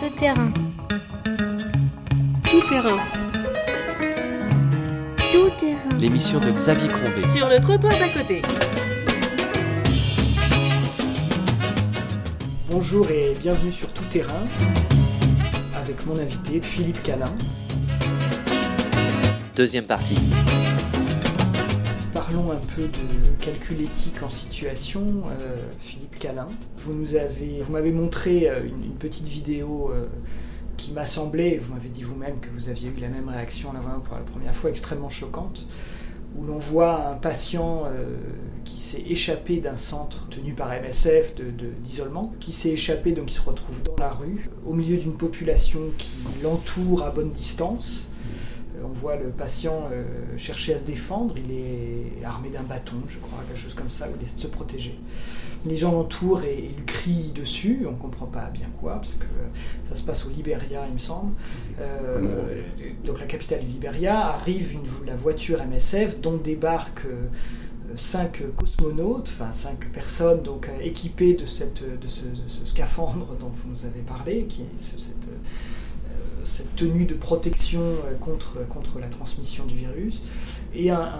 Tout terrain. Tout terrain. Tout terrain. L'émission de Xavier Crombé. Sur le trottoir d'à côté. Bonjour et bienvenue sur Tout Terrain avec mon invité Philippe Calin. Deuxième partie. Parlons un peu de calcul éthique en situation. Euh, Philippe Calin, vous nous avez, vous m'avez montré euh, une, petite vidéo euh, qui m'a semblé, vous m'avez dit vous-même que vous aviez eu la même réaction la pour la première fois, extrêmement choquante, où l'on voit un patient qui s'est échappé d'un centre tenu par MSF d'isolement, qui s'est échappé, donc il se retrouve dans la rue, au milieu d'une population qui l'entoure à bonne distance. Euh, On voit le patient euh, chercher à se défendre, il est armé d'un bâton, je crois, quelque chose comme ça, où il essaie de se protéger. Les gens l'entourent et, et lui crient dessus, on ne comprend pas bien quoi, parce que ça se passe au Liberia, il me semble. Euh, donc la capitale du Liberia, arrive une- la voiture MSF dont débarquent cinq cosmonautes, enfin cinq personnes donc équipées de, cette, de, ce, de ce scaphandre dont vous nous avez parlé, qui est ce- cette, cette tenue de protection euh, contre, contre la transmission du virus, et un,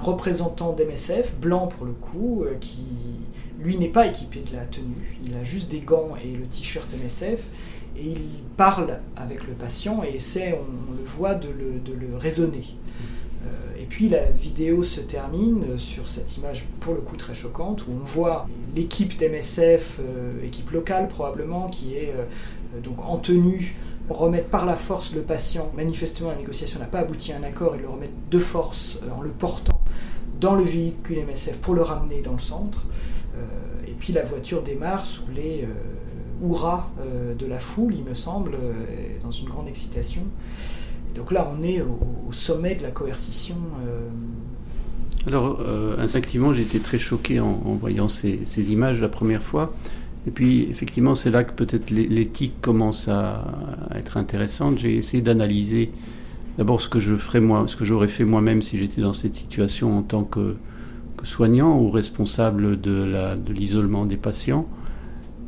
représentant d'MSF, blanc pour le coup, euh, qui lui n'est pas équipé de la tenue, il a juste des gants et le t-shirt MSF, et il parle avec le patient et essaie, on, le voit, de le, de le raisonner. Euh, et puis la vidéo se termine sur cette image pour le coup très choquante où on voit l'équipe d'MSF, équipe locale probablement, qui est donc en tenue remettre par la force le patient. Manifestement, la négociation n'a pas abouti à un accord. Ils le remettent de force euh, en le portant dans le véhicule MSF pour le ramener dans le centre. Euh, et puis la voiture démarre sous les euh, hurrahs de la foule, il me semble, dans une grande excitation. Et donc là, on est au, sommet de la coercition. Alors, instinctivement, j'ai été très choqué en, voyant ces images la première fois. Et puis, effectivement, c'est là que peut-être l'é- l'éthique commence à, être intéressante. J'ai essayé d'analyser d'abord ce que je ferais moi, ce que j'aurais fait moi-même si j'étais dans cette situation en tant que, soignant ou responsable de l'isolement des patients.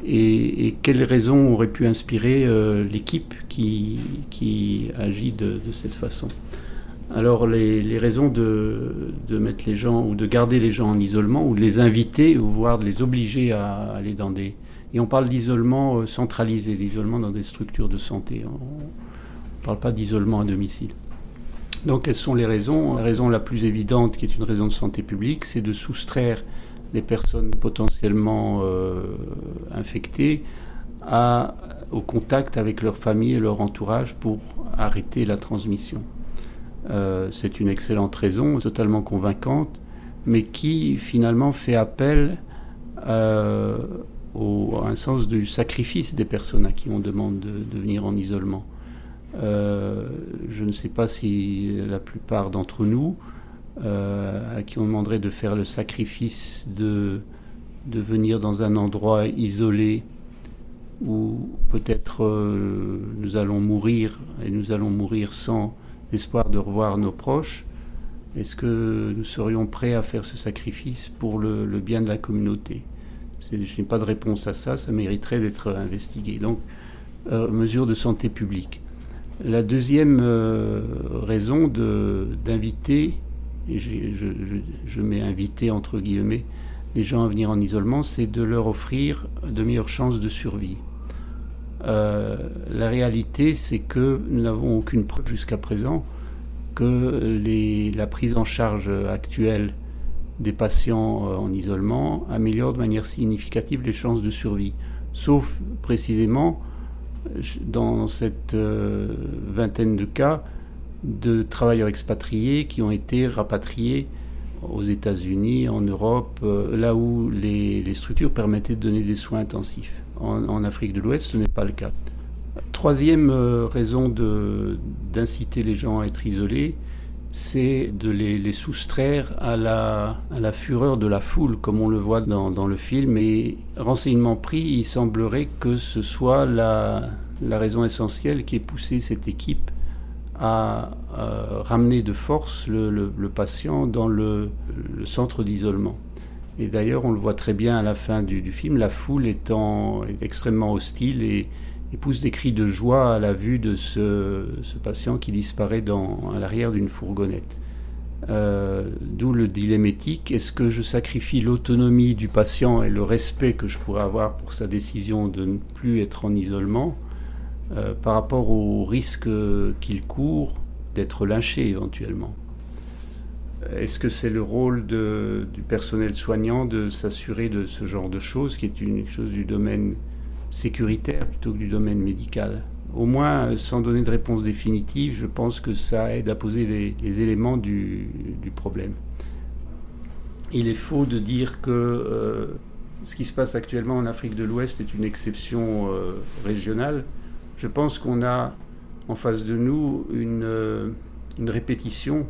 Et, et quelles raisons auraient pu inspirer euh, l'équipe qui, qui agit de- de cette façon? Alors les, les raisons de, de mettre les gens ou de garder les gens en isolement ou de les inviter ou voire de les obliger à aller dans des... Et on parle d'isolement euh, centralisé, d'isolement dans des structures de santé. On ne parle pas d'isolement à domicile. Donc quelles sont les raisons? La raison la plus évidente, qui est une raison de santé publique, c'est de soustraire les personnes potentiellement euh, infectées au contact avec leur famille et leur entourage pour arrêter la transmission. Euh, c'est une excellente raison, totalement convaincante, mais qui finalement fait appel euh, au, un sens du sacrifice des personnes à qui on demande de, venir en isolement. Euh, je ne sais pas si la plupart d'entre nous, euh, à qui on demanderait de faire le sacrifice de, de venir dans un endroit isolé où peut-être euh, nous allons mourir et nous allons mourir sans espoir de revoir nos proches, est-ce que nous serions prêts à faire ce sacrifice pour le, bien de la communauté? Je n'ai pas de réponse à ça, ça mériterait d'être investigué. Donc, euh, mesure de santé publique. La deuxième euh, raison d'inviter, et je, mets inviter entre guillemets, les gens à venir en isolement, c'est de leur offrir de meilleures chances de survie. Euh, la réalité, c'est que nous n'avons aucune preuve jusqu'à présent que la prise en charge actuelle des patients euh, en isolement améliore de manière significative les chances de survie. Sauf précisément dans cette euh, vingtaine de cas de travailleurs expatriés qui ont été rapatriés aux États-Unis, en Europe, euh, là où les, structures permettaient de donner des soins intensifs. En, Afrique de l'Ouest, ce n'est pas le cas. Troisième raison d'inciter les gens à être isolés, c'est de les, soustraire à la, fureur de la foule, comme on le voit dans, le film. Et renseignement pris, il semblerait que ce soit la, raison essentielle qui ait poussé cette équipe à euh, ramener de force le, patient dans le, le centre d'isolement. Et d'ailleurs, on le voit très bien à la fin du, du film, la foule étant extrêmement hostile et, et pousse des cris de joie à la vue de ce, patient qui disparaît dans, à l'arrière d'une fourgonnette. Euh, d'où le dilemme éthique. Est-ce que je sacrifie l'autonomie du patient et le respect que je pourrais avoir pour sa décision de ne plus être en isolement euh, par rapport au risque qu'il court d'être lynché éventuellement? Est-ce que c'est le rôle du personnel soignant de s'assurer de ce genre de choses, qui est une chose du domaine sécuritaire plutôt que du domaine médical au moins, sans donner de réponse définitive, je pense que ça aide à poser les, éléments du, problème. Il est faux de dire que euh, ce qui se passe actuellement en Afrique de l'Ouest est une exception euh, régionale. Je pense qu'on a en face de nous une, euh, répétition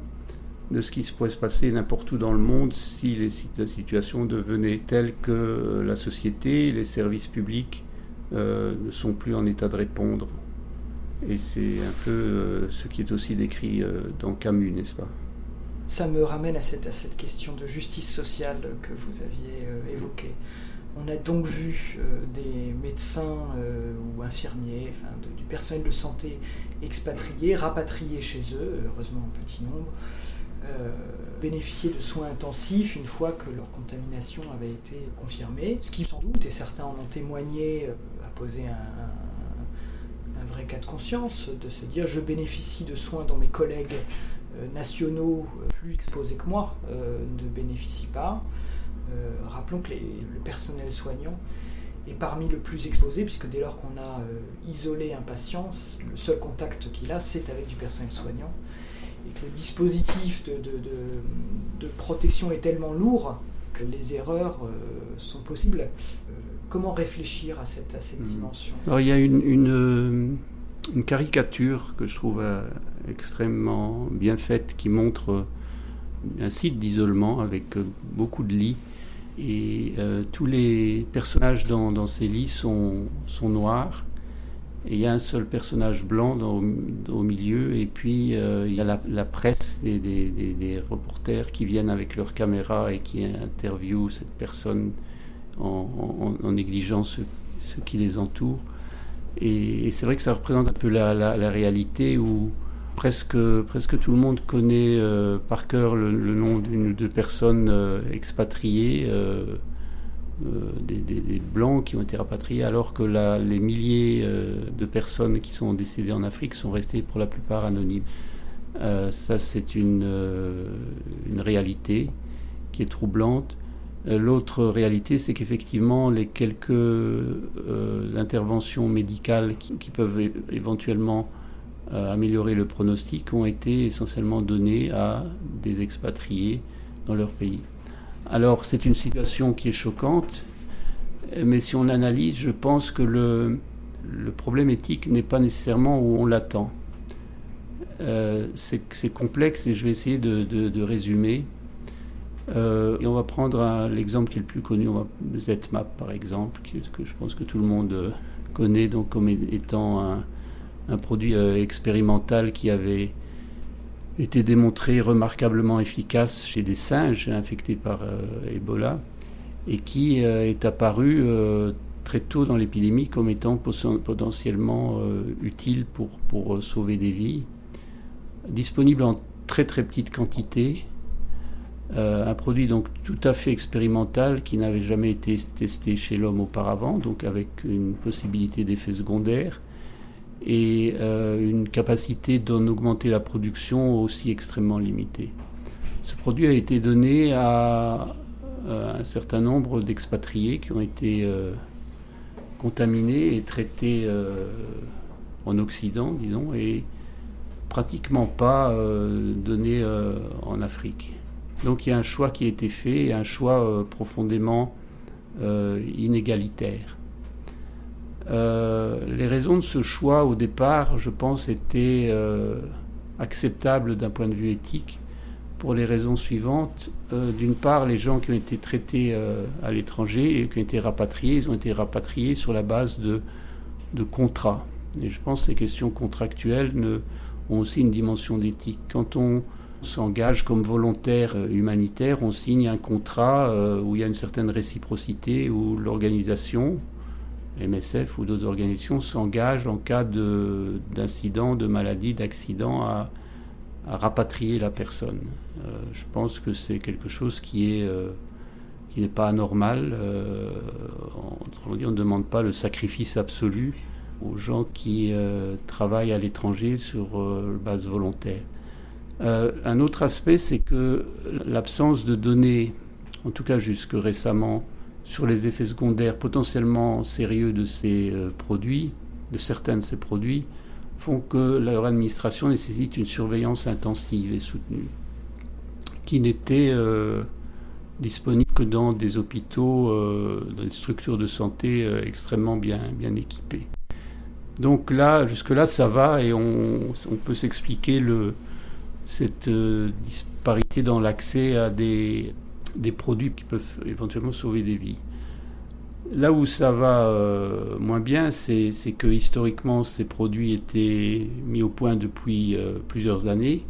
de ce qui pourrait se passer n'importe où dans le monde si la situation devenait telle que la société, les services publics ne sont plus en état de répondre. Et c'est un peu euh, ce qui est aussi décrit euh, dans Camus, n'est-ce pas? Ça me ramène à cette, question de justice sociale que vous aviez euh, évoquée. On a donc vu des médecins ou infirmiers, enfin, du personnel de santé expatriés, rapatriés chez eux, heureusement en petit nombre, bénéficier de soins intensifs une fois que leur contamination avait été confirmée, ce qui sans doute, et certains en ont témoigné, un, un vrai cas de conscience, de se dire je bénéficie de soins dont mes collègues euh, nationaux euh, plus exposés que moi euh, ne bénéficient pas. rappelons que le personnel soignant est parmi le plus exposé, puisque dès lors qu'on a isolé un patient, le seul contact qu'il a, c'est avec du personnel soignant. Et que le dispositif de, protection est tellement lourd que les erreurs sont possibles comment réfléchir à cette, hmm. dimension Alors, il y a une, caricature que je trouve euh, extrêmement bien faite qui montre euh, un site d'isolement avec euh, beaucoup de lits. Et tous les personnages dans, ces lits sont, noirs. Et il y a un seul personnage blanc au milieu. Et puis il y a la, presse et des, reporters qui viennent avec leur caméra et qui interviewent cette personne en, négligeant ce, qui les entoure. Et, c'est vrai que ça représente un peu la, réalité où presque, presque tout le monde connaît euh, par cœur le, nom d'une ou deux personnes euh, expatriées, euh, des, blancs qui ont été rapatriés, alors que les milliers de personnes qui sont décédées en Afrique sont restées pour la plupart anonymes. ça, c'est une, une réalité qui est troublante. Euh, l'autre réalité, c'est qu'effectivement, les quelques euh, interventions médicales qui, peuvent éventuellement euh, améliorer le pronostic ont été essentiellement données à des expatriés dans leur pays. Alors, c'est une situation qui est choquante, mais si on analyse, je pense que le, problème éthique n'est pas nécessairement où on l'attend. c'est complexe et je vais essayer de résumer. Euh, et on va prendre l'exemple qui est le plus connu, on va, ZMAP par exemple, que je pense que tout le monde euh, connaît donc comme étant un, produit euh, expérimental qui avait été démontré remarquablement efficace chez des singes infectés par Ebola et qui est apparu très tôt dans l'épidémie comme étant potentiellement utile pour, pour sauver des vies, disponible en très très petite quantité euh, un produit donc tout à fait expérimental qui n'avait jamais été testé chez l'homme auparavant, donc avec une possibilité d'effet secondaire et euh, une capacité d'en augmenter la production aussi extrêmement limitée. Ce produit a été donné à, un certain nombre d'expatriés qui ont été euh, contaminés et traités en Occident, disons, et pratiquement pas donné en Afrique. Donc il y a un choix qui a été fait, un choix euh, profondément euh, inégalitaire. Euh, les raisons de ce choix au départ, je pense, étaient acceptables d'un point de vue éthique pour les raisons suivantes. D'une part, les gens qui ont été traités à l'étranger et qui ont été rapatriés, ils ont été rapatriés sur la base de, contrats. Et je pense que ces questions contractuelles ont aussi une dimension d'éthique. Quand on s'engage comme volontaire euh, humanitaire, on signe un contrat euh, où il y a une certaine réciprocité, où l'organisation MSF ou d'autres organisations s'engagent en cas d'incident, de, maladie, d'accident à, rapatrier la personne. Euh, je pense que c'est quelque chose qui est qui n'est pas anormal. On ne demande pas le sacrifice absolu aux gens qui travaillent à l'étranger sur base volontaire. Un autre aspect, c'est que l'absence de données, en tout cas jusque récemment, sur les effets secondaires potentiellement sérieux de ces euh, produits, de certains de ces produits, font que leur administration nécessite une surveillance intensive et soutenue, qui n'était euh, disponible que dans des hôpitaux, euh, dans des structures de santé extrêmement bien, équipées. Donc là, jusque-là, ça va et on, peut s'expliquer cette disparité dans l'accès à des, produits qui peuvent éventuellement sauver des vies. Là où ça va euh, moins bien, c'est que historiquement ces produits étaient mis au point depuis euh, plusieurs années.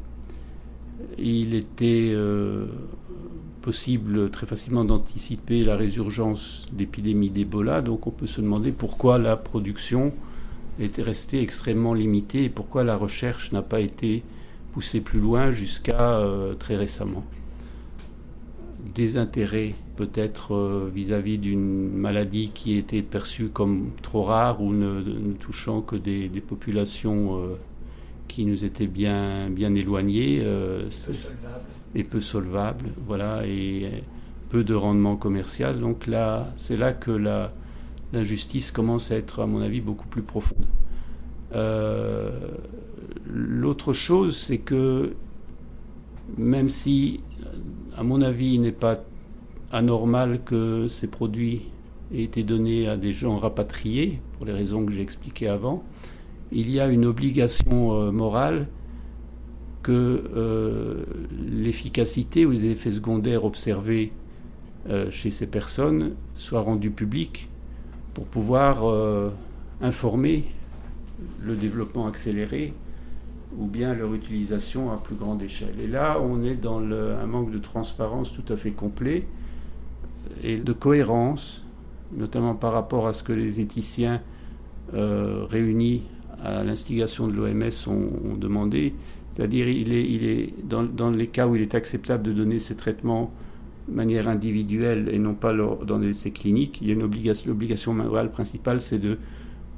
Il était euh, possible très facilement d'anticiper la résurgence d'épidémies d'Ebola, donc on peut se demander pourquoi la production était restée extrêmement limitée et pourquoi la recherche n'a pas été poussée plus loin jusqu'à très récemment des intérêts peut-être euh, vis-à-vis d'une maladie qui était perçue comme trop rare ou ne, touchant que des, populations euh, qui nous étaient bien, bien éloignées euh, et peu solvables, voilà, et peu de rendement commercial. Donc là, c'est là que la, l'injustice commence à être, à mon avis, beaucoup plus profonde. L'autre chose, c'est que même si à mon avis, il n'est pas anormal que ces produits aient été donnés à des gens rapatriés, pour les raisons que j'ai expliquées avant. Il y a une obligation euh, morale que euh, l'efficacité ou les effets secondaires observés euh, chez ces personnes soient rendus publics pour pouvoir informer le développement accéléré ou bien leur utilisation à plus grande échelle. Et là, on est dans un manque de transparence tout à fait complet et de cohérence, notamment par rapport à ce que les éthiciens euh, réunis à l'instigation de l'OMS ont, demandé. C'est-à-dire, il est, dans, les cas où il est acceptable de donner ces traitements de manière individuelle et non pas dans des essais cliniques, il obligation, l'obligation morale principale, c'est de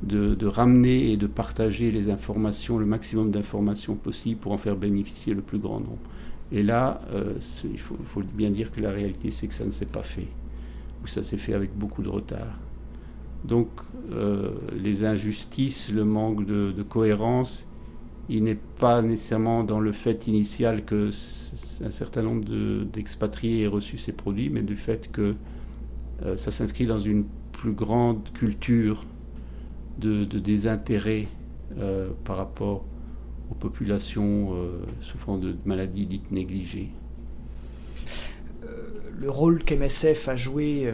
de, ramener et de partager les informations, le maximum d'informations possible pour en faire bénéficier le plus grand nombre. Et là, euh, il faut, bien dire que la réalité, c'est que ça ne s'est pas fait, ou ça s'est fait avec beaucoup de retard. Donc, euh, les injustices, le manque de, cohérence, il n'est pas nécessairement dans le fait initial que un certain nombre d'expatriés aient reçu ces produits, mais du fait que euh, ça s'inscrit dans une plus grande culture de, désintérêt euh, par rapport aux populations euh, souffrant de maladies dites négligées. Euh, le rôle qu'MSF a joué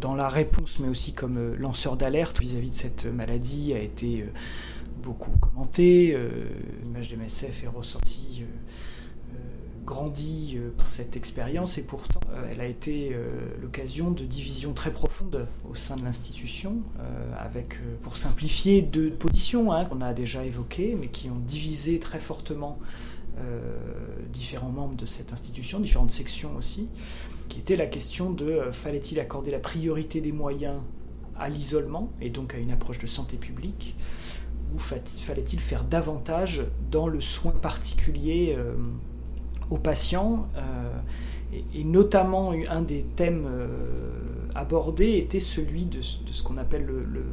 dans la réponse, mais aussi comme lanceur d'alerte vis-à-vis de cette maladie, a été beaucoup commenté. L'image d'MSF est ressortie grandi euh, par cette expérience et pourtant euh, elle a été euh, l'occasion de divisions très profondes au sein de l'institution, avec, pour simplifier, deux positions hein, qu'on a déjà évoquées, mais qui ont divisé très fortement différents membres de cette institution, différentes sections aussi, qui était la question de fallait-il accorder la priorité des moyens à l'isolement et donc à une approche de santé publique ou fallait-il faire davantage dans le soin particulier aux patients. Euh, et, notamment, un des thèmes euh, abordés était celui de, ce qu'on appelle le,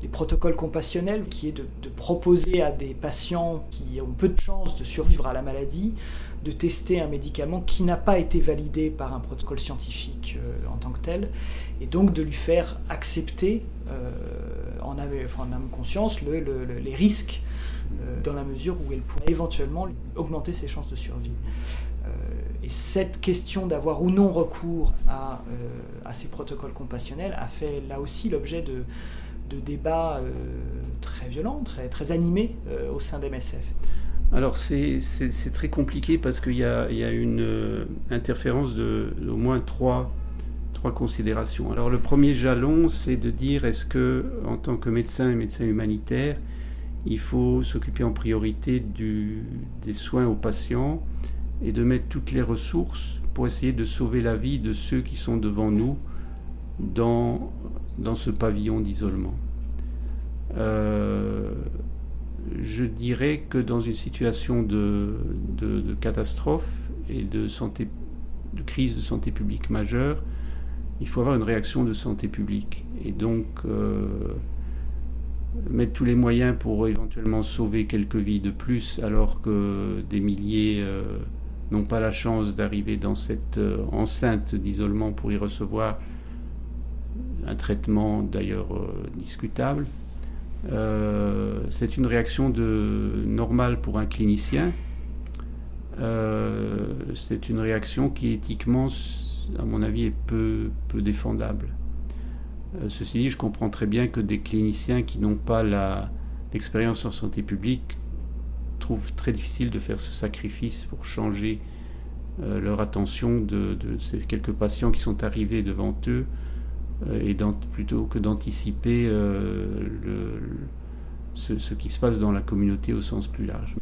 les protocoles compassionnels, qui est de, proposer à des patients qui ont peu de chances de survivre à la maladie de tester un médicament qui n'a pas été validé par un protocole scientifique euh, en tant que tel, et donc de lui faire accepter en, âme, en âme conscience les risques dans la mesure où elle pourrait éventuellement augmenter ses chances de survie. Euh, et cette question d'avoir ou non recours à, euh, à, ces protocoles compassionnels a fait là aussi l'objet de, de, débats très violents, très, très animés au sein d'MSF. Alors c'est très compliqué parce qu'il y, y, a une interférence de, au moins trois, trois considérations. Alors le premier jalon, c'est de dire est-ce que, en tant que médecin et médecin humanitaire, il faut s'occuper en priorité des soins aux patients et de mettre toutes les ressources pour essayer de sauver la vie de ceux qui sont devant nous dans, ce pavillon d'isolement. Euh, je dirais que dans une situation de, catastrophe et de crise de santé publique majeure, il faut avoir une réaction de santé publique. Et donc, euh, mettre tous les moyens pour éventuellement sauver quelques vies de plus, alors que des milliers euh, n'ont pas la chance d'arriver dans cette euh, enceinte d'isolement pour y recevoir un traitement d'ailleurs discutable. Euh, c'est une réaction de, normale pour un clinicien. C'est une réaction qui éthiquement, à mon avis, est peu, peu défendable. Euh, ceci dit, je comprends très bien que des cliniciens qui n'ont pas l'expérience en santé publique trouvent très difficile de faire ce sacrifice pour changer leur attention de, ces quelques patients qui sont arrivés devant eux euh, et plutôt que d'anticiper euh, ce, qui se passe dans la communauté au sens plus large.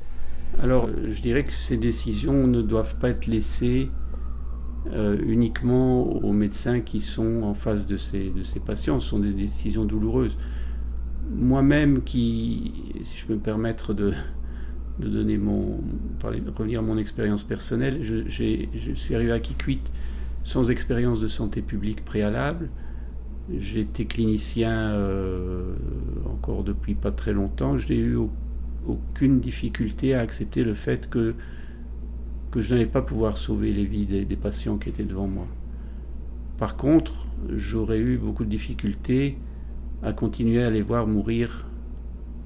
Alors, euh, je dirais que ces décisions ne doivent pas être laissées uniquement aux médecins qui sont en face de ces, patients. Ce sont des décisions douloureuses. Moi-même, qui, si je peux me permettre de, donner mon, revenir à mon expérience personnelle, je, suis arrivé à Kikwit sans expérience de santé publique préalable. J'ai été clinicien euh, encore depuis pas très longtemps. Je n'ai eu aucune difficulté à accepter le fait que, que je n'allais pas pouvoir sauver les vies des, patients qui étaient devant moi. Par contre, j'aurais eu beaucoup de difficultés à continuer à les voir mourir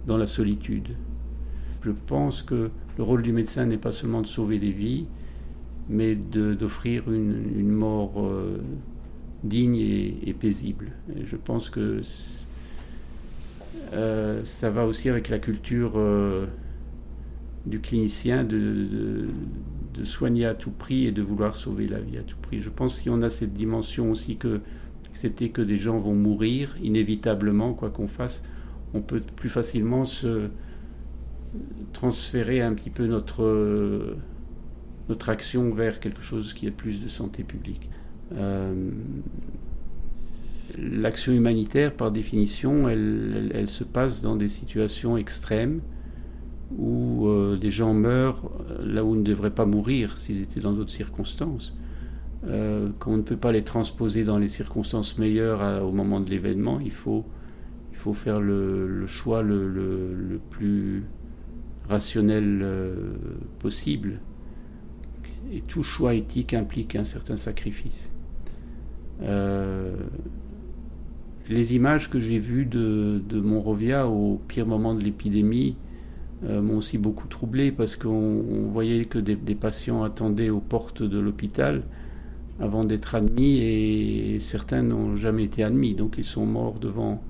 dans la solitude. Je pense que le rôle du médecin n'est pas seulement de sauver des vies, mais d'offrir une, une, mort euh, digne et, paisible. je pense que euh, ça va aussi avec la culture euh, du clinicien de, de, soigner à tout prix et de vouloir sauver la vie à tout prix. Je pense si on a cette dimension aussi que accepter que des gens vont mourir inévitablement, quoi qu'on fasse, on peut plus facilement se transférer un petit peu notre, notre action vers quelque chose qui est plus de santé publique. Euh, l'action humanitaire, par définition, elle, se passe dans des situations extrêmes où euh, des gens meurent là où ils ne devraient pas mourir s'ils étaient dans d'autres circonstances. Euh, quand on ne peut pas les transposer dans les circonstances meilleures au moment de l'événement, il faut, faire le, choix le, plus rationnel possible. Et tout choix éthique implique un certain sacrifice. Euh, les images que j'ai vues de, de, Monrovia au pire moment de l'épidémie euh, m'ont aussi beaucoup troublé parce qu'on voyait que des, patients attendaient aux portes de l'hôpital avant d'être admis et certains n'ont jamais été admis. Donc ils sont morts devant,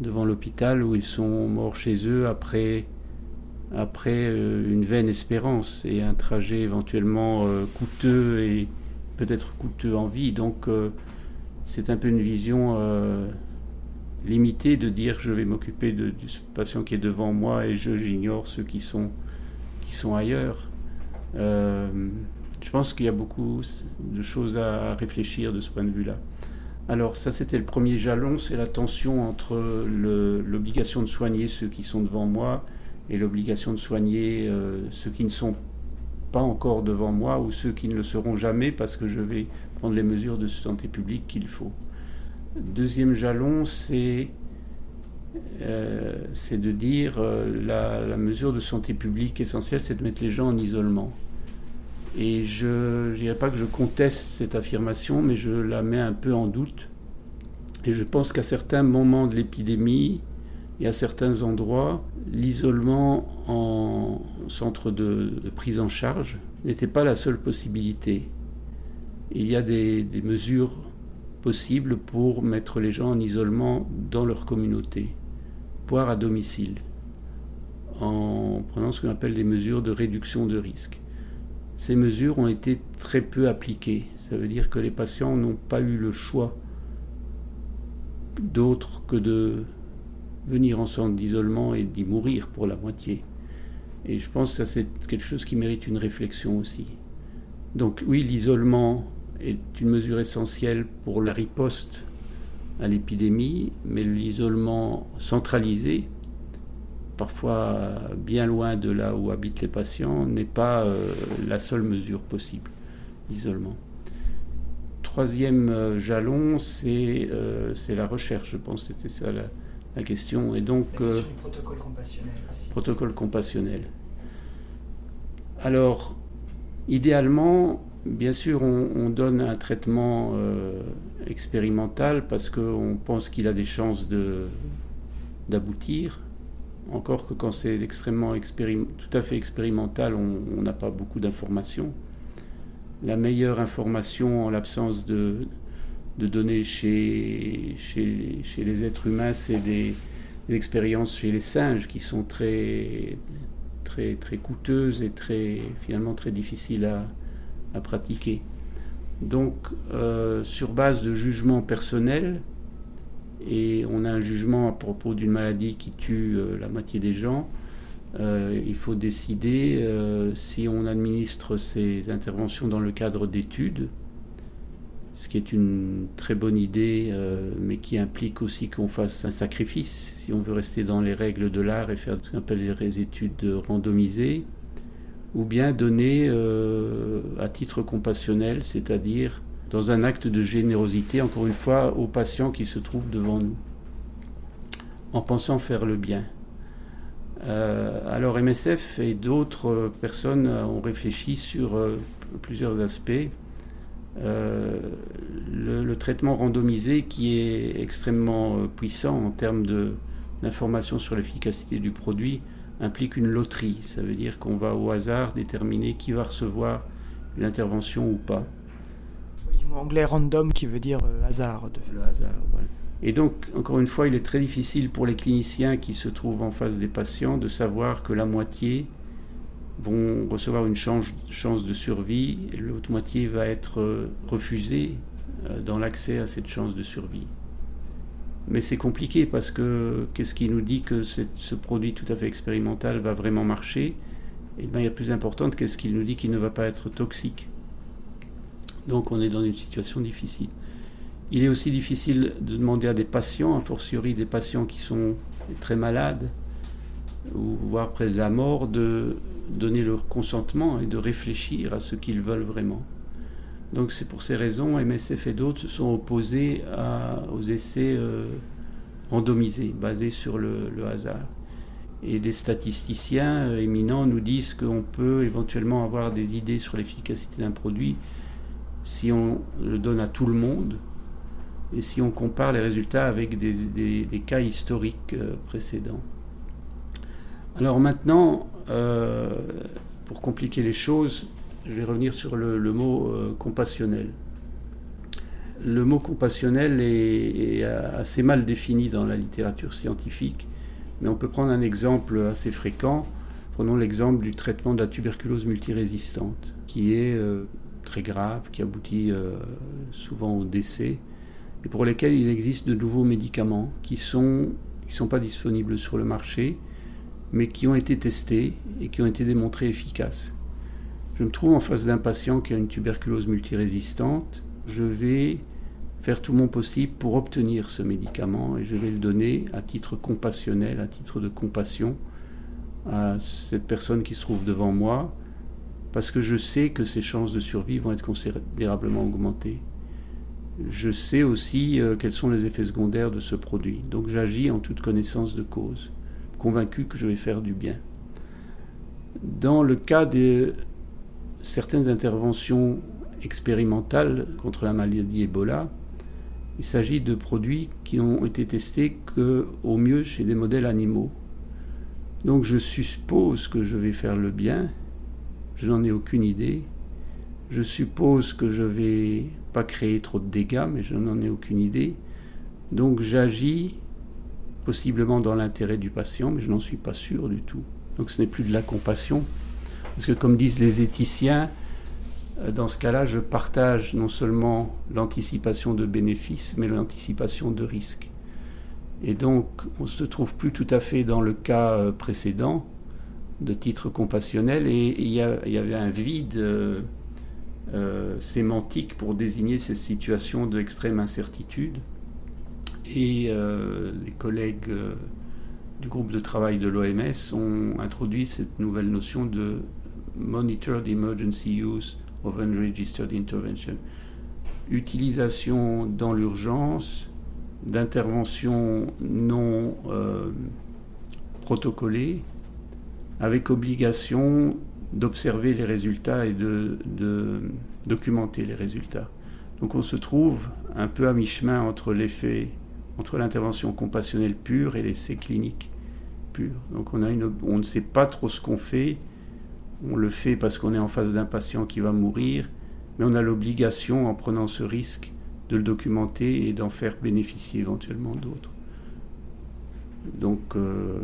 devant l'hôpital ou ils sont morts chez eux après, après euh, une vaine espérance et un trajet éventuellement coûteux et, peut-être coûteux en vie. Donc euh, c'est un peu une vision euh, limitée de dire je vais m'occuper de, du patient qui est devant moi et je j'ignore ceux qui sont, qui sont ailleurs. Euh, je pense qu'il y a beaucoup de choses à réfléchir de ce point de vue-là. Alors ça c'était le premier jalon, c'est la tension entre l'obligation de soigner ceux qui sont devant moi et l'obligation de soigner ceux qui ne sont pas encore devant moi ou ceux qui ne le seront jamais parce que je vais prendre les mesures de santé publique qu'il faut. Deuxième jalon, c'est euh, de dire euh, la, la, mesure de santé publique essentielle, c'est de mettre les gens en isolement. Et je ne dirais pas que je conteste cette affirmation, mais je la mets un peu en doute. Et je pense qu'à certains moments de l'épidémie, et à certains endroits, l'isolement en centre de, prise en charge n'était pas la seule possibilité. Il y a des, mesures possibles pour mettre les gens en isolement dans leur communauté, voire à domicile, en prenant ce qu'on appelle des mesures de réduction de risque. ces mesures ont été très peu appliquées. Ça veut dire que les patients n'ont pas eu le choix d'autre que de venir en centre d'isolement et d'y mourir pour la moitié. Et je pense que c'est quelque chose qui mérite une réflexion aussi. Donc oui, l'isolement est une mesure essentielle pour la riposte à l'épidémie, mais l'isolement centralisé, parfois bien loin de là où habitent les patients, n'est pas euh, la seule mesure possible d'isolement. Troisième euh, jalon, euh, c'est la recherche, je pense, c'était ça la, la question. Et donc, la question du protocole compassionnel aussi. Protocole compassionnel. Alors, idéalement, bien sûr, on, donne un traitement euh, expérimental parce qu'on pense qu'il a des chances d'aboutir. Encore que quand c'est extrêmement tout à fait expérimental, on n'a pas beaucoup d'informations. La meilleure information en l'absence de, de données chez, les êtres humains, c'est des, expériences chez les singes qui sont très, coûteuses et finalement très difficiles à, à pratiquer. Donc, euh, sur base de jugements personnels, et on a un jugement à propos d'une maladie qui tue euh, la moitié des gens, euh, il faut décider si on administre ces interventions dans le cadre d'études, ce qui est une très bonne idée, mais qui implique aussi qu'on fasse un sacrifice si on veut rester dans les règles de l'art et faire ce qu'on appelle des études randomisées ou bien donner euh, à titre compassionnel, c'est-à-dire dans un acte de générosité, encore une fois, aux patients qui se trouvent devant nous, en pensant faire le bien. Euh, alors MSF et d'autres personnes ont réfléchi sur euh, plusieurs aspects. Le, le, traitement randomisé qui est extrêmement puissant en termes d'informations sur l'efficacité du produit implique une loterie. Ça veut dire qu'on va au hasard déterminer qui va recevoir l'intervention ou pas. Oui, du mot anglais random qui veut dire euh, hasard. Le hasard, voilà. Et donc, encore une fois, il est très difficile pour les cliniciens qui se trouvent en face des patients de savoir que la moitié vont recevoir une chance, chance de survie et l'autre moitié va être euh, refusée euh, dans l'accès à cette chance de survie. Mais c'est compliqué parce que qu'est-ce qui nous dit que ce produit tout à fait expérimental va vraiment marcher? Et bien, il y a plus importante, qu'est-ce qui nous dit qu'il ne va pas être toxique Donc on est dans une situation difficile. Il est aussi difficile de demander à des patients, a fortiori des patients qui sont très malades, ou voire près de la mort, de donner leur consentement et de réfléchir à ce qu'ils veulent vraiment. Donc c'est pour ces raisons, MSF et d'autres se sont opposés aux essais euh, randomisés, basés sur le, hasard. Et des statisticiens euh, éminents nous disent qu'on peut éventuellement avoir des idées sur l'efficacité d'un produit si on le donne à tout le monde et si on compare les résultats avec des, cas historiques euh, précédents. Alors maintenant, pour compliquer les choses, je vais revenir sur le, mot euh, compassionnel. Le mot compassionnel est, assez mal défini dans la littérature scientifique, mais on peut prendre un exemple assez fréquent. Prenons l'exemple du traitement de la tuberculose multirésistante, qui est euh, très grave, qui aboutit euh, souvent au décès, et pour lesquels il existe de nouveaux médicaments qui ne sont, sont pas disponibles sur le marché, mais qui ont été testés et qui ont été démontrés efficaces. Je me trouve en face d'un patient qui a une tuberculose multirésistante. Je vais faire tout mon possible pour obtenir ce médicament et je vais le donner à titre compassionnel, à titre de compassion à cette personne qui se trouve devant moi, parce que je sais que ses chances de survie vont être considérablement augmentées. Je sais aussi euh, quels sont les effets secondaires de ce produit, donc j'agis en toute connaissance de cause, convaincu que je vais faire du bien. Dans le cas des certaines interventions expérimentales contre la maladie Ebola, il s'agit de produits qui n'ont été testés qu'au mieux chez des modèles animaux. Donc je suppose que je vais faire le bien, je n'en ai aucune idée. Je suppose que je vais pas créer trop de dégâts, mais je n'en ai aucune idée. Donc j'agis possiblement dans l'intérêt du patient, mais je n'en suis pas sûr du tout. Donc ce n'est plus de la compassion, parce que comme disent les éthiciens, dans ce cas-là, je partage non seulement l'anticipation de bénéfices, mais l'anticipation de risques. Et donc, on se trouve plus tout à fait dans le cas euh, précédent de titre compassionnel, et il y, avait un vide euh, euh, sémantique pour désigner ces situations d'extrême incertitude. Et les collègues du groupe de travail de l'OMS ont introduit cette nouvelle notion de Monitored Emergency Use of Unregistered Intervention. Utilisation dans l'urgence d'interventions non euh, protocolées avec obligation d'observer les résultats et de, documenter les résultats. Donc on se trouve un peu à mi-chemin entre l'intervention compassionnelle pure et l'essai clinique pur. Donc on ne sait pas trop ce qu'on fait, on le fait parce qu'on est en face d'un patient qui va mourir, mais on a l'obligation, en prenant ce risque, de le documenter et d'en faire bénéficier éventuellement d'autres. Donc, euh,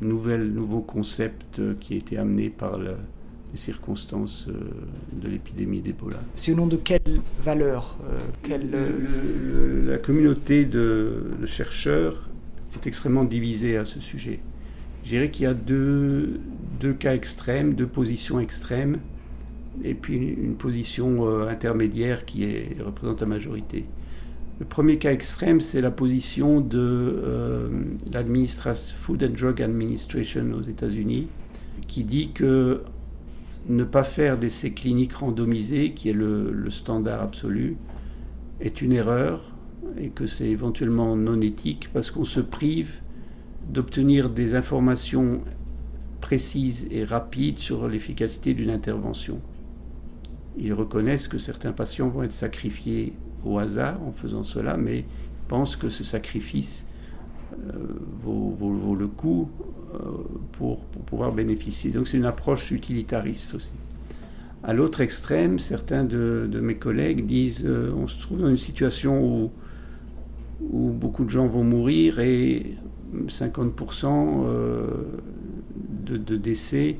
nouveau concept qui a été amené par les circonstances euh, de l'épidémie d'Ebola. C'est au nom de quelle valeur euh, La communauté de, de chercheurs est extrêmement divisée à ce sujet. Je dirais qu'il y a deux, deux cas extrêmes, deux positions extrêmes, et puis une, position euh, intermédiaire qui représente la majorité. Le premier cas extrême, c'est la position de euh, l'administration Food and Drug Administration aux États-Unis, qui dit que ne pas faire d'essais cliniques randomisés, qui est le, le, standard absolu, est une erreur et que c'est éventuellement non éthique parce qu'on se prive d'obtenir des informations précises et rapides sur l'efficacité d'une intervention. Ils reconnaissent que certains patients vont être sacrifiés au hasard en faisant cela, mais pensent que ce sacrifice euh, vaut, le coup euh, pour, pouvoir bénéficier. Donc c'est une approche utilitariste aussi. À l'autre extrême, certains de, mes collègues disent euh, on se trouve dans une situation où, où beaucoup de gens vont mourir et 50% de, décès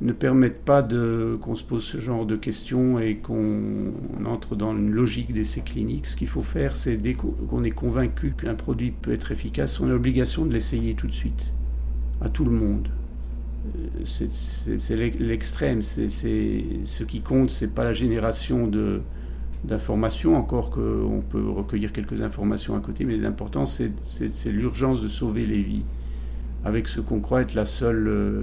ne permettent pas qu'on se pose ce genre de questions et qu'on entre dans une logique d'essai clinique. Ce qu'il faut faire, c'est dès qu'on est convaincu qu'un produit peut être efficace, on a l'obligation de l'essayer tout de suite, à tout le monde. Euh, c'est l'extrême. Ce qui compte, c'est pas la génération de d'informations, encore qu'on peut recueillir quelques informations à côté, mais l'important c'est l'urgence de sauver les vies avec ce qu'on croit être la seule euh,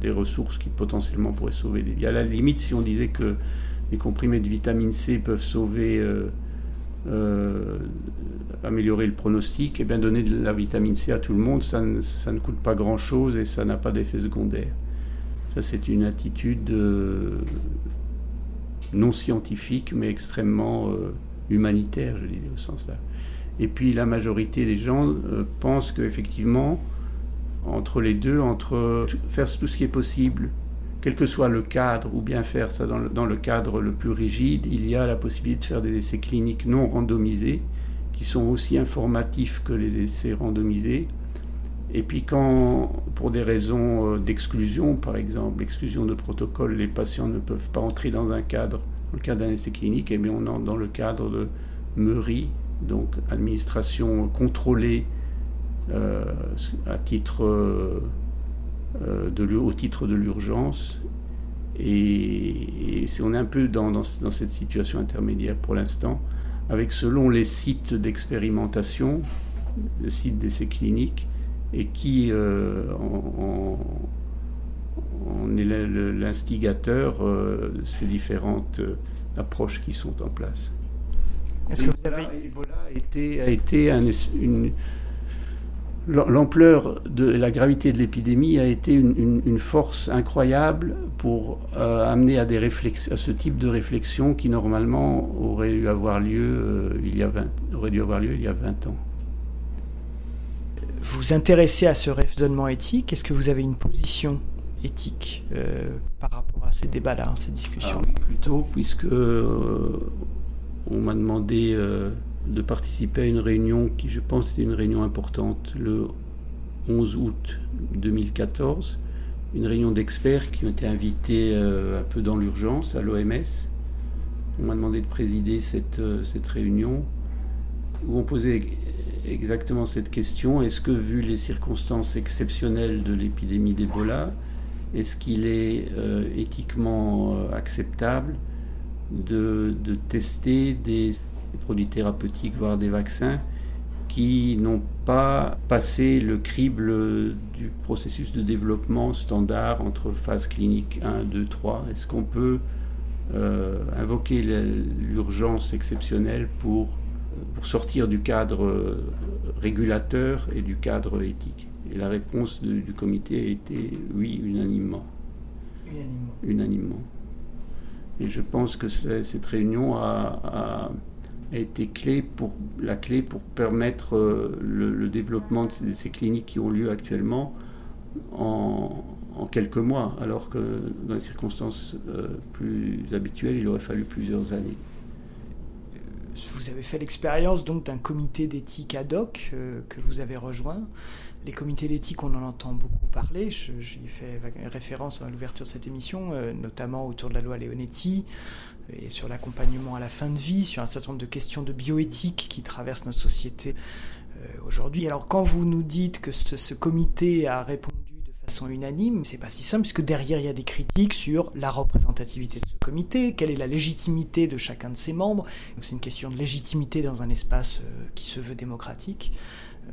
des ressources qui potentiellement pourraient sauver des vies. À la limite, si on disait que les comprimés de vitamine C peuvent sauver, euh, euh, améliorer le pronostic, et eh bien donner de la vitamine C à tout le monde, ça ne, ça ne coûte pas grand-chose et ça n'a pas d'effet secondaire. Ça, c'est une attitude non scientifique, mais extrêmement humanitaire, je dirais, au sens là. Et puis la majorité des gens pensent qu'effectivement, entre les deux, entre faire tout ce qui est possible, quel que soit le cadre, ou bien faire ça dans le, dans le cadre le plus rigide, il y a la possibilité de faire des essais cliniques non randomisés, qui sont aussi informatifs que les essais randomisés. Et puis quand, pour des raisons euh, d'exclusion, par exemple, exclusion de protocole, les patients ne peuvent pas entrer dans un cadre, dans le cadre d'un essai clinique, eh on entre dans le cadre de MERI, donc administration contrôlée euh, à titre, euh, au titre de l'urgence. Et, et on est un peu dans, dans, cette situation intermédiaire pour l'instant, avec selon les sites d'expérimentation, le site d'essais cliniques, et qui euh, en, est l'instigateur de ces différentes approches qui sont en place. Est-ce que vous avez... Ebola a été, a été un, une, l'ampleur de la gravité de l'épidémie a été une, force incroyable pour euh, amener à, des à ce type de réflexion qui normalement aurait dû avoir lieu, euh, il, y a 20, aurait dû avoir lieu il y a 20 ans. Vous intéressez à ce raisonnement éthique Est-ce que vous avez une position éthique euh, par rapport à ces débats-là, ces discussions? Ah Plutôt, puisque on m'a demandé de participer à une réunion qui, je pense, était une réunion importante le 11 août 2014 une réunion d'experts qui ont été invités un peu dans l'urgence à l'OMS. On m'a demandé de présider cette, cette réunion où on posait exactement cette question. Est-ce que, vu les circonstances exceptionnelles de l'épidémie d'Ebola, est-ce qu'il est, éthiquement acceptable de, tester des produits thérapeutiques, voire des vaccins, qui n'ont pas passé le crible du processus de développement standard entre phase clinique 1, 2, 3 Est-ce qu'on peut euh, invoquer l'urgence exceptionnelle pour, pour, sortir du cadre régulateur et du cadre éthique Et la réponse du comité a été oui, unanimement. Unanimement. unanimement. Et je pense que cette réunion a, été clé pour, la clé pour permettre euh, le, développement de ces, cliniques qui ont lieu actuellement en, quelques mois, alors que dans les circonstances euh, plus habituelles, il aurait fallu plusieurs années. Vous avez fait l'expérience donc d'un comité d'éthique ad hoc euh, que vous avez rejoint. Les comités d'éthique, on en entend beaucoup parler. J'y ai fait référence à l'ouverture de cette émission, euh, notamment autour de la loi Leonetti et sur l'accompagnement à la fin de vie, sur un certain nombre de questions de bioéthique qui traversent notre société euh, aujourd'hui. Alors quand vous nous dites que ce, comité a répondu façon unanime, c'est pas si simple puisque derrière il y a des critiques sur la représentativité de ce comité, quelle est la légitimité de chacun de ses membres. C'est une question de légitimité dans un espace euh, qui se veut démocratique.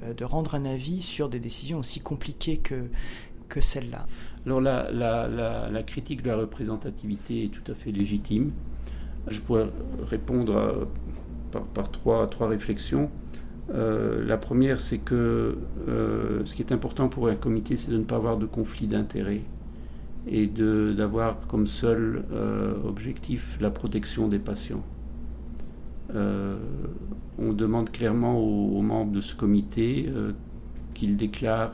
Euh, de rendre un avis sur des décisions aussi compliquées que, que celle-là. Alors la, la, la, critique de la représentativité est tout à fait légitime. Je pourrais répondre euh, par, par, trois, trois réflexions. Euh, la première, c'est que ce qui est important pour un comité, c'est de ne pas avoir de conflit d'intérêts et d'avoir comme seul objectif la protection des patients. Euh, on demande clairement aux, membres de ce comité euh, qu'ils déclarent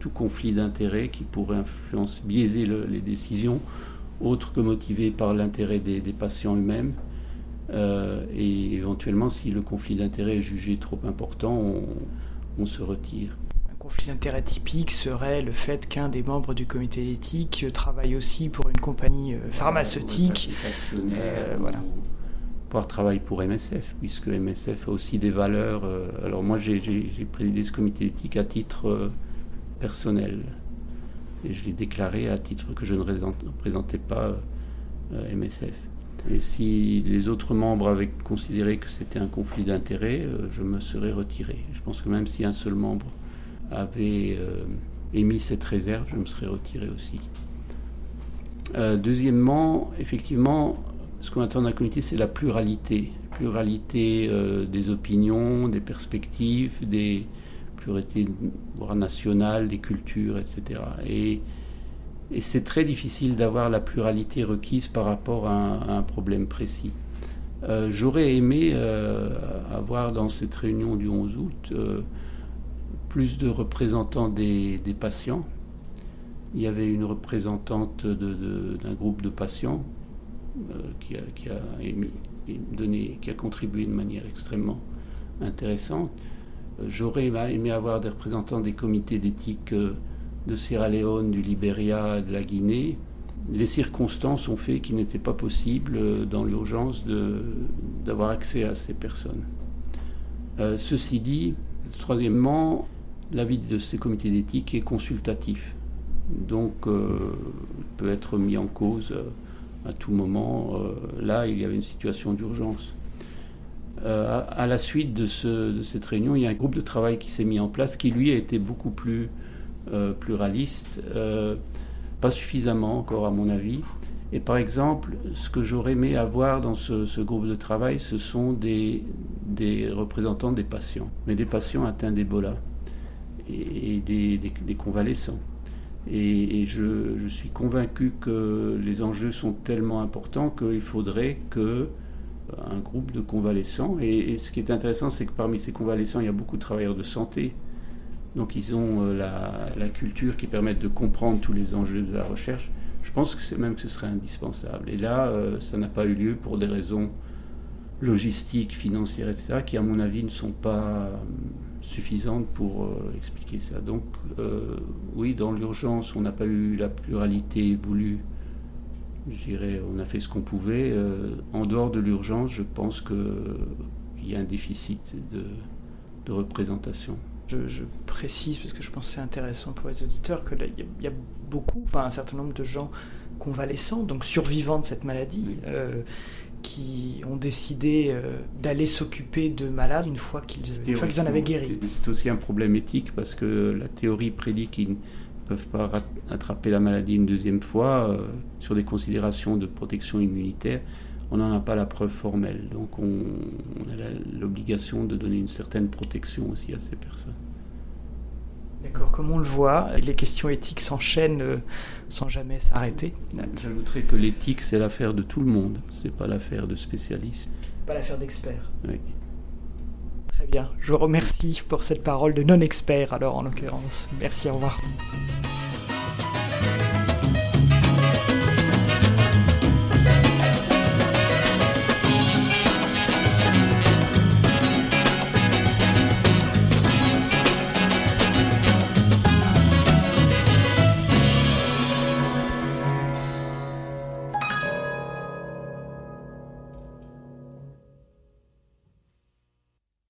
tout conflit d'intérêt qui pourrait influencer, biaiser les décisions, autres que motivées par l'intérêt des, patients eux-mêmes. Euh, et éventuellement, si le conflit d'intérêt est jugé trop important, on, se retire. Un conflit d'intérêt typique serait le fait qu'un des membres du comité d'éthique travaille aussi pour une compagnie pharmaceutique. voilà voire travaille pour MSF, puisque MSF a aussi des valeurs. Euh, alors moi, j'ai présidé ce comité d'éthique à titre euh, personnel. Et je l'ai déclaré à titre que je ne représentais pas euh, MSF. Et si les autres membres avaient considéré que c'était un conflit d'intérêts, je me serais retiré. Je pense que même si un seul membre avait émis cette réserve, je me serais retiré aussi. deuxièmement, effectivement, ce qu'on attend d'un comité, c'est la pluralité. Pluralité euh, des opinions, des perspectives, des pluralité nationales, des cultures, etc. Et, c'est très difficile d'avoir la pluralité requise par rapport à un, problème précis. Euh, j'aurais aimé euh, avoir dans cette réunion du 11 août plus de représentants des, patients. Il y avait une représentante d'un groupe de patients euh, qui, a, qui, a donné, qui a contribué de manière extrêmement intéressante. Euh, j'aurais aimé avoir des représentants des comités d'éthique euh, de Sierra Leone, du Libéria, de la Guinée. Les circonstances ont fait qu'il n'était pas possible, dans l'urgence, d'avoir accès à ces personnes. ceci dit, troisièmement, l'avis de ces comités d'éthique est consultatif. Donc, il peut être mis en cause à tout moment. Euh, là, il y avait une situation d'urgence. Euh, à, la suite de, cette réunion, il y a un groupe de travail qui s'est mis en place qui, lui, a été beaucoup plus euh, pluraliste, pas suffisamment encore à mon avis. Et par exemple, ce que j'aurais aimé avoir dans ce, groupe de travail, ce sont des, des, représentants des patients, mais des patients atteints d'Ebola et, des convalescents. Et, je, suis convaincu que les enjeux sont tellement importants qu'il faudrait que euh, un groupe de convalescents, et, ce qui est intéressant, c'est que parmi ces convalescents, il y a beaucoup de travailleurs de santé. Donc ils ont euh, la, culture qui permet de comprendre tous les enjeux de la recherche. Je pense que c'est même que ce serait indispensable. Et là, euh, ça n'a pas eu lieu pour des raisons logistiques, financières, etc., qui à mon avis ne sont pas suffisante pour euh, expliquer ça. Donc euh, oui, dans l'urgence, on n'a pas eu la pluralité voulue. Je dirais, on a fait ce qu'on pouvait. en dehors de l'urgence, je pense qu'il y a un déficit de, représentation. Je, précise, parce que je pense que c'est intéressant pour les auditeurs, qu'il y, y, a beaucoup, enfin un certain nombre de gens convalescents, donc survivants de cette maladie, qui ont décidé euh, d'aller s'occuper de malades une fois qu'ils en avaient guéri. C'est aussi un problème éthique parce que la théorie prédit qu'ils ne peuvent pas attraper la maladie une deuxième fois euh, sur des considérations de protection immunitaire. On n'en a pas la preuve formelle. Donc on, on a l'obligation de donner une certaine protection aussi à ces personnes. D'accord, comme on le voit, les questions éthiques s'enchaînent euh, sans jamais s'arrêter. J'ajouterais que l'éthique, c'est l'affaire de tout le monde, c'est pas l'affaire de spécialistes. Pas l'affaire d'experts. Oui. Très bien, je vous remercie pour cette parole de non-expert alors en l'occurrence. Merci, au revoir.